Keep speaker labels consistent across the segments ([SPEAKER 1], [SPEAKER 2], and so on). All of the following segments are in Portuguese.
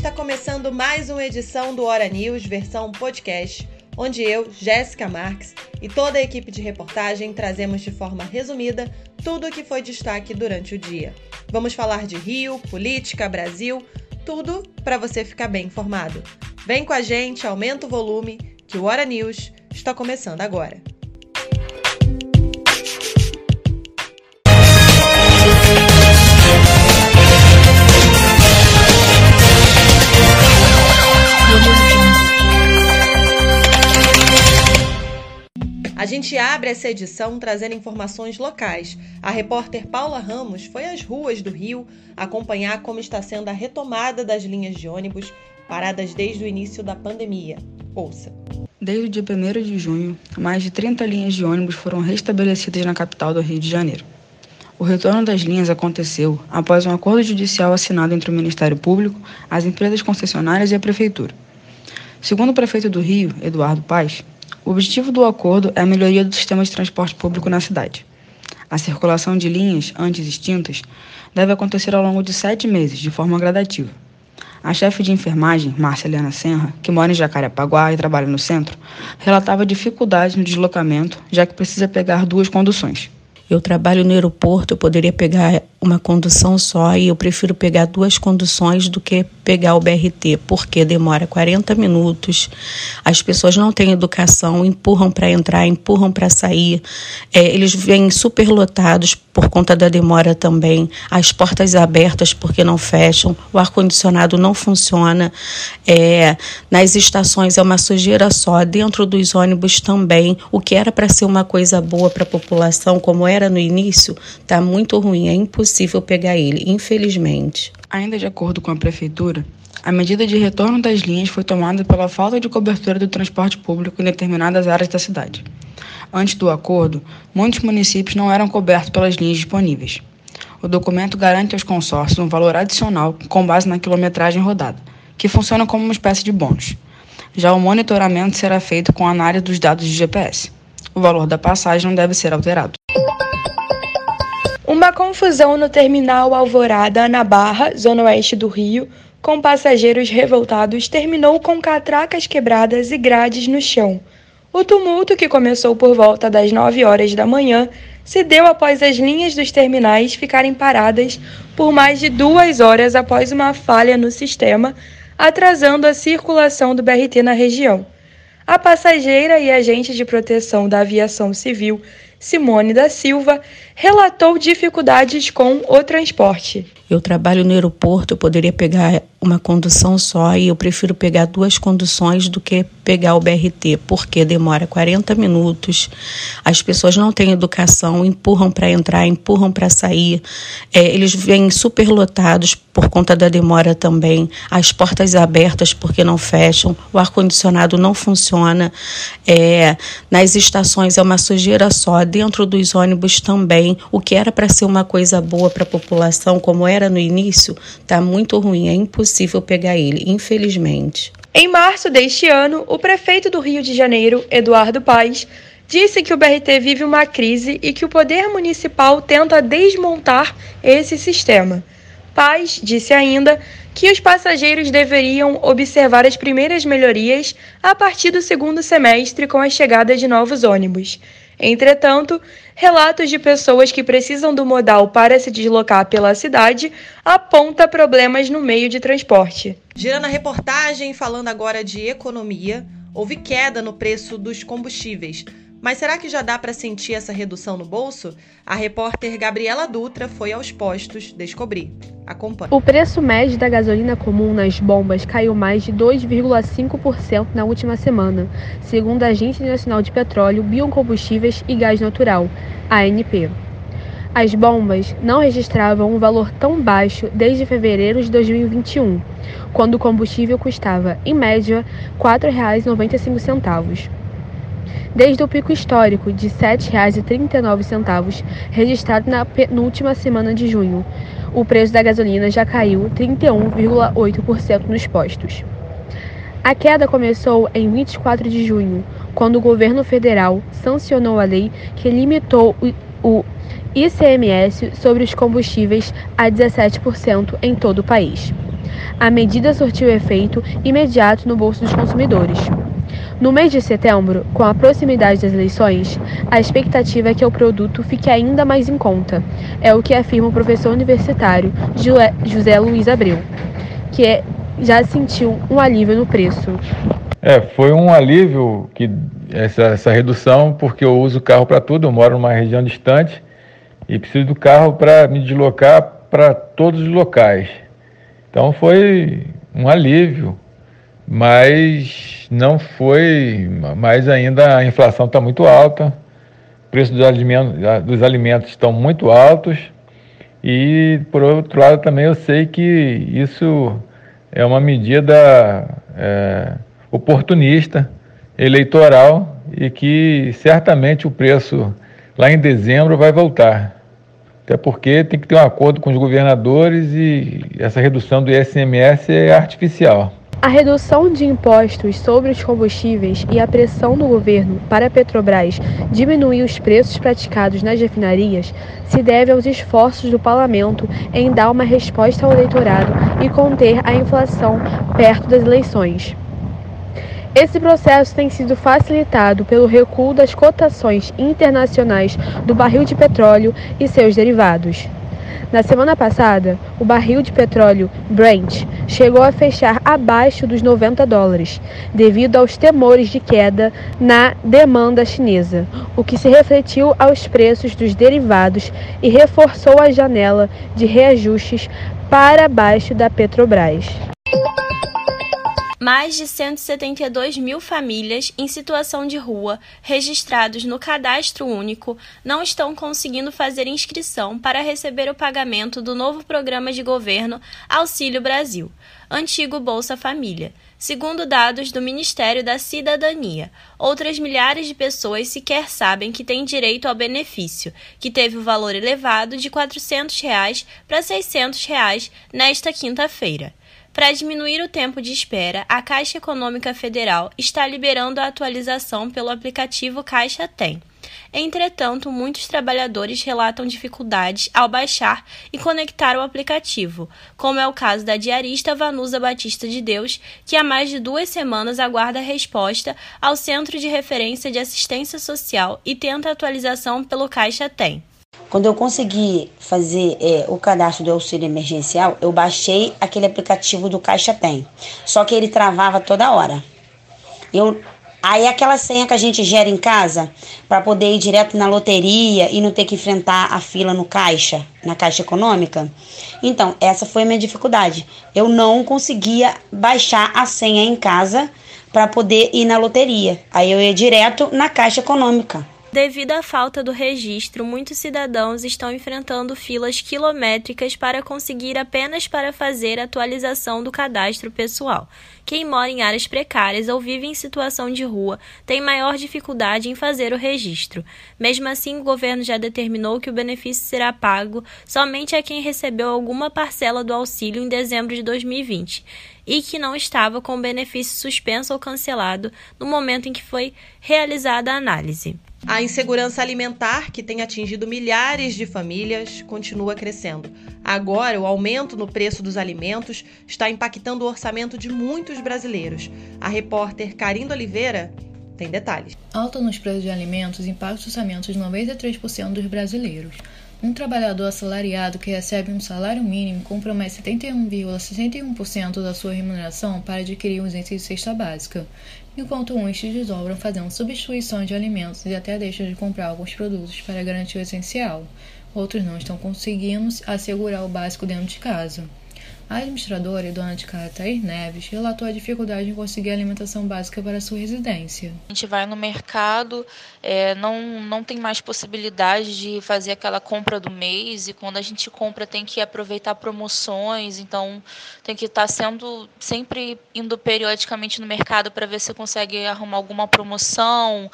[SPEAKER 1] está começando mais uma edição do Hora News versão podcast, onde eu, Jéssica Marques e toda a equipe de reportagem trazemos de forma resumida tudo o que foi destaque durante o dia. Vamos falar de Rio, política, Brasil, tudo para você ficar bem informado. Vem com a gente, aumenta o volume, que o Hora News está começando agora. A gente abre essa edição trazendo informações locais. A repórter Paula Ramos foi às ruas do Rio acompanhar como está sendo a retomada das linhas de ônibus paradas desde o início da pandemia. Ouça.
[SPEAKER 2] Desde o dia 1 de junho, mais de 30 linhas de ônibus foram restabelecidas na capital do Rio de Janeiro. O retorno das linhas aconteceu após um acordo judicial assinado entre o Ministério Público, as empresas concessionárias e a Prefeitura. Segundo o prefeito do Rio, Eduardo Paes, o objetivo do acordo é a melhoria do sistema de transporte público na cidade. A circulação de linhas, antes extintas, deve acontecer ao longo de sete meses, de forma gradativa. A chefe de enfermagem, Márcia Helena Senra, que mora em Jacarepaguá e trabalha no centro, relatava dificuldades no deslocamento, já que precisa pegar duas conduções.
[SPEAKER 3] Eu trabalho no aeroporto, eu poderia pegar uma condução só e eu prefiro pegar duas conduções do que pegar o BRT, porque demora 40 minutos, as pessoas não têm educação, empurram para entrar, empurram para sair, é, eles vêm superlotados por conta da demora também, as portas abertas porque não fecham, o ar-condicionado não funciona, é, nas estações é uma sujeira só, dentro dos ônibus também, o que era para ser uma coisa boa para a população, como era no início, está muito ruim, é impossível pegar ele, infelizmente.
[SPEAKER 2] Ainda de acordo com a prefeitura, a medida de retorno das linhas foi tomada pela falta de cobertura do transporte público em determinadas áreas da cidade. Antes do acordo, muitos municípios não eram cobertos pelas linhas disponíveis. O documento garante aos consórcios um valor adicional com base na quilometragem rodada, que funciona como uma espécie de bônus. Já o monitoramento será feito com análise dos dados de GPS. O valor da passagem não deve ser alterado.
[SPEAKER 4] Uma confusão no terminal Alvorada, na Barra, zona oeste do Rio, com passageiros revoltados, terminou com catracas quebradas e grades no chão. O tumulto, que começou por volta das 9 horas da manhã, se deu após as linhas dos terminais ficarem paradas por mais de duas horas após uma falha no sistema, atrasando a circulação do BRT na região. A passageira e agente de proteção da aviação civil Simone da Silva, relatou dificuldades com o transporte.
[SPEAKER 3] Eu trabalho no aeroporto, eu poderia pegar uma condução só e eu prefiro pegar duas conduções do que pegar o BRT, porque demora 40 minutos, as pessoas não têm educação, empurram para entrar, empurram para sair, é, eles vêm superlotados por conta da demora também, as portas abertas porque não fecham, o ar-condicionado não funciona, é, nas estações é uma sujeira só, dentro dos ônibus também, o que era para ser uma coisa boa para a população, como era no início, está muito ruim, é impossível pegar ele, infelizmente.
[SPEAKER 4] Em março deste ano, o prefeito do Rio de Janeiro, Eduardo Paes, disse que o BRT vive uma crise e que o poder municipal tenta desmontar esse sistema. Paz disse ainda que os passageiros deveriam observar as primeiras melhorias a partir do segundo semestre com a chegada de novos ônibus. Entretanto, relatos de pessoas que precisam do modal para se deslocar pela cidade aponta problemas no meio de transporte.
[SPEAKER 1] Girando a reportagem, falando agora de economia, houve queda no preço dos combustíveis. Mas será que já dá para sentir essa redução no bolso? A repórter Gabriela Dutra foi aos postos descobrir. Acompanhe.
[SPEAKER 5] O preço médio da gasolina comum nas bombas caiu mais de 2,5% na última semana, segundo a Agência Nacional de Petróleo, Biocombustíveis e Gás Natural, ANP. As bombas não registravam um valor tão baixo desde fevereiro de 2021, quando o combustível custava, em média, R$ 4,95 desde o pico histórico de R$ 7,39 registrado na penúltima semana de junho. O preço da gasolina já caiu 31,8% nos postos. A queda começou em 24 de junho, quando o governo federal sancionou a lei que limitou o ICMS sobre os combustíveis a 17% em todo o país. A medida surtiu efeito imediato no bolso dos consumidores. No mês de setembro, com a proximidade das eleições, a expectativa é que o produto fique ainda mais em conta. É o que afirma o professor universitário José Luiz Abreu, que é, já sentiu um alívio no preço.
[SPEAKER 6] É, foi um alívio que essa, essa redução, porque eu uso carro para tudo, eu moro numa região distante e preciso do carro para me deslocar para todos os locais. Então foi um alívio mas não foi, mas ainda a inflação está muito alta, o preço dos alimentos, dos alimentos estão muito altos e, por outro lado, também eu sei que isso é uma medida é, oportunista, eleitoral e que certamente o preço lá em dezembro vai voltar. Até porque tem que ter um acordo com os governadores e essa redução do ISMS é artificial.
[SPEAKER 5] A redução de impostos sobre os combustíveis e a pressão do governo para a Petrobras diminuir os preços praticados nas refinarias se deve aos esforços do parlamento em dar uma resposta ao eleitorado e conter a inflação perto das eleições. Esse processo tem sido facilitado pelo recuo das cotações internacionais do barril de petróleo e seus derivados. Na semana passada, o barril de petróleo Brent chegou a fechar abaixo dos 90 dólares, devido aos temores de queda na demanda chinesa, o que se refletiu aos preços dos derivados e reforçou a janela de reajustes para baixo da Petrobras
[SPEAKER 7] mais de 172 mil famílias em situação de rua registrados no Cadastro Único não estão conseguindo fazer inscrição para receber o pagamento do novo programa de governo Auxílio Brasil, antigo Bolsa Família. Segundo dados do Ministério da Cidadania, outras milhares de pessoas sequer sabem que têm direito ao benefício, que teve o valor elevado de 400 reais para 600 reais nesta quinta-feira. Para diminuir o tempo de espera, a Caixa Econômica Federal está liberando a atualização pelo aplicativo Caixa Tem. Entretanto, muitos trabalhadores relatam dificuldades ao baixar e conectar o aplicativo, como é o caso da diarista Vanusa Batista de Deus, que há mais de duas semanas aguarda resposta ao Centro de Referência de Assistência Social e tenta atualização pelo Caixa Tem.
[SPEAKER 8] Quando eu consegui fazer é, o cadastro do auxílio emergencial, eu baixei aquele aplicativo do Caixa Tem. Só que ele travava toda hora. Eu, aí aquela senha que a gente gera em casa para poder ir direto na loteria e não ter que enfrentar a fila no caixa, na caixa econômica. Então, essa foi a minha dificuldade. Eu não conseguia baixar a senha em casa para poder ir na loteria. Aí eu ia direto na caixa econômica.
[SPEAKER 7] Devido à falta do registro, muitos cidadãos estão enfrentando filas quilométricas para conseguir apenas para fazer atualização do cadastro pessoal. Quem mora em áreas precárias ou vive em situação de rua tem maior dificuldade em fazer o registro. Mesmo assim, o governo já determinou que o benefício será pago somente a quem recebeu alguma parcela do auxílio em dezembro de 2020 e que não estava com o benefício suspenso ou cancelado no momento em que foi realizada a análise.
[SPEAKER 1] A insegurança alimentar, que tem atingido milhares de famílias, continua crescendo. Agora, o aumento no preço dos alimentos está impactando o orçamento de muitos brasileiros. A repórter Carindo Oliveira tem detalhes.
[SPEAKER 9] Alta nos preços de alimentos impacta os orçamentos de 93% dos brasileiros. Um trabalhador assalariado que recebe um salário mínimo compromete 71,61% da sua remuneração para adquirir os itens de cesta básica, enquanto uns se desdobram fazendo substituições de alimentos e até deixam de comprar alguns produtos para garantir o essencial. Outros não estão conseguindo assegurar o básico dentro de casa. A administradora e dona de casa Thaís Neves relatou a dificuldade em conseguir alimentação básica para sua residência.
[SPEAKER 10] A gente vai no mercado, é, não, não tem mais possibilidade de fazer aquela compra do mês e quando a gente compra tem que aproveitar promoções, então tem que estar sendo sempre indo periodicamente no mercado para ver se consegue arrumar alguma promoção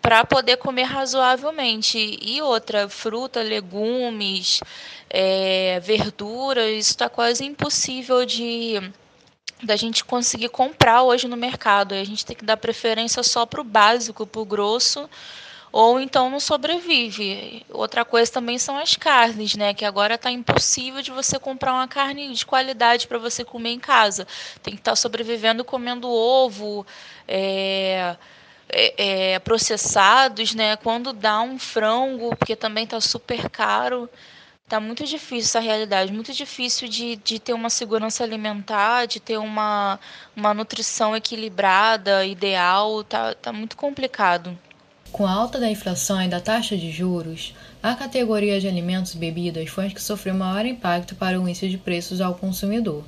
[SPEAKER 10] para poder comer razoavelmente. E outra, fruta, legumes, é, verduras, isso está quase impossível de da gente conseguir comprar hoje no mercado. A gente tem que dar preferência só para o básico, para o grosso, ou então não sobrevive. Outra coisa também são as carnes, né? Que agora está impossível de você comprar uma carne de qualidade para você comer em casa. Tem que estar tá sobrevivendo comendo ovo, é, é, é, processados, né? Quando dá um frango, porque também está super caro. Tá muito difícil essa realidade, muito difícil de, de ter uma segurança alimentar, de ter uma, uma nutrição equilibrada, ideal, tá, tá muito complicado.
[SPEAKER 9] Com a alta da inflação e da taxa de juros, a categoria de alimentos e bebidas foi a que sofreu maior impacto para o índice de preços ao consumidor.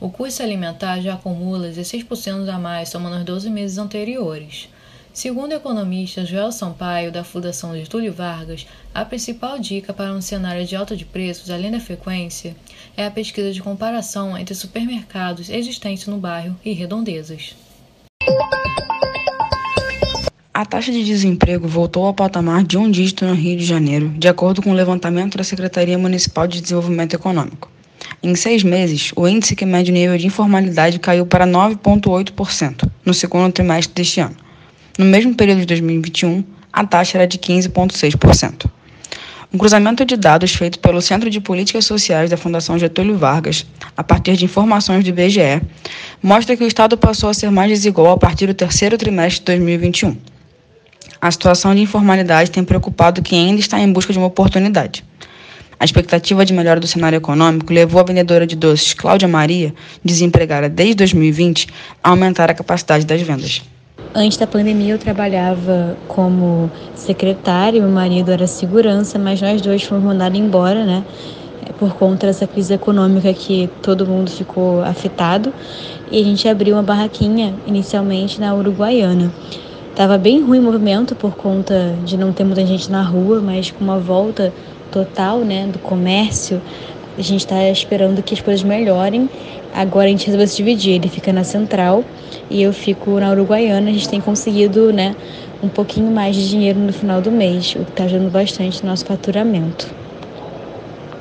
[SPEAKER 9] O custo alimentar já acumula 16% a mais somando os 12 meses anteriores. Segundo o economista Joel Sampaio, da Fundação Getúlio Vargas, a principal dica para um cenário de alta de preços, além da frequência, é a pesquisa de comparação entre supermercados existentes no bairro e redondezas.
[SPEAKER 2] A taxa de desemprego voltou ao patamar de um dígito no Rio de Janeiro, de acordo com o levantamento da Secretaria Municipal de Desenvolvimento Econômico. Em seis meses, o índice que mede o nível de informalidade caiu para 9,8% no segundo trimestre deste ano. No mesmo período de 2021, a taxa era de 15,6%. Um cruzamento de dados feito pelo Centro de Políticas Sociais da Fundação Getúlio Vargas, a partir de informações do IBGE, mostra que o Estado passou a ser mais desigual a partir do terceiro trimestre de 2021. A situação de informalidade tem preocupado quem ainda está em busca de uma oportunidade. A expectativa de melhora do cenário econômico levou a vendedora de doces Cláudia Maria, desempregada desde 2020, a aumentar a capacidade das vendas.
[SPEAKER 11] Antes da pandemia eu trabalhava como secretária, meu marido era segurança, mas nós dois fomos mandados embora, né? Por conta dessa crise econômica que todo mundo ficou afetado. E a gente abriu uma barraquinha inicialmente na Uruguaiana. Tava bem ruim o movimento por conta de não ter muita gente na rua, mas com uma volta total, né, do comércio, a gente está esperando que as coisas melhorem. Agora a gente resolveu se dividir, ele fica na central e eu fico na Uruguaiana. A gente tem conseguido, né, um pouquinho mais de dinheiro no final do mês, o que está ajudando bastante no nosso faturamento.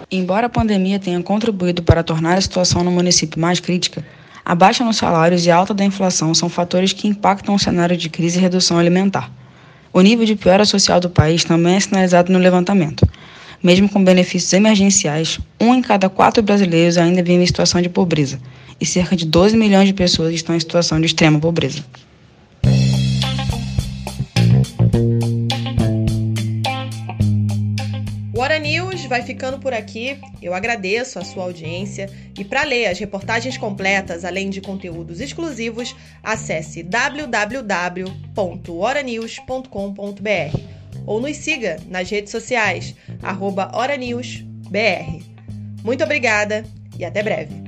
[SPEAKER 2] Embora a pandemia tenha contribuído para tornar a situação no município mais crítica, a baixa nos salários e a alta da inflação são fatores que impactam o cenário de crise e redução alimentar. O nível de piora social do país também é sinalizado no levantamento. Mesmo com benefícios emergenciais, um em cada quatro brasileiros ainda vive em situação de pobreza, e cerca de 12 milhões de pessoas estão em situação de extrema pobreza.
[SPEAKER 1] Hora News vai ficando por aqui. Eu agradeço a sua audiência e para ler as reportagens completas, além de conteúdos exclusivos, acesse www.horanews.com.br ou nos siga nas redes sociais @horanewsbr. Muito obrigada e até breve.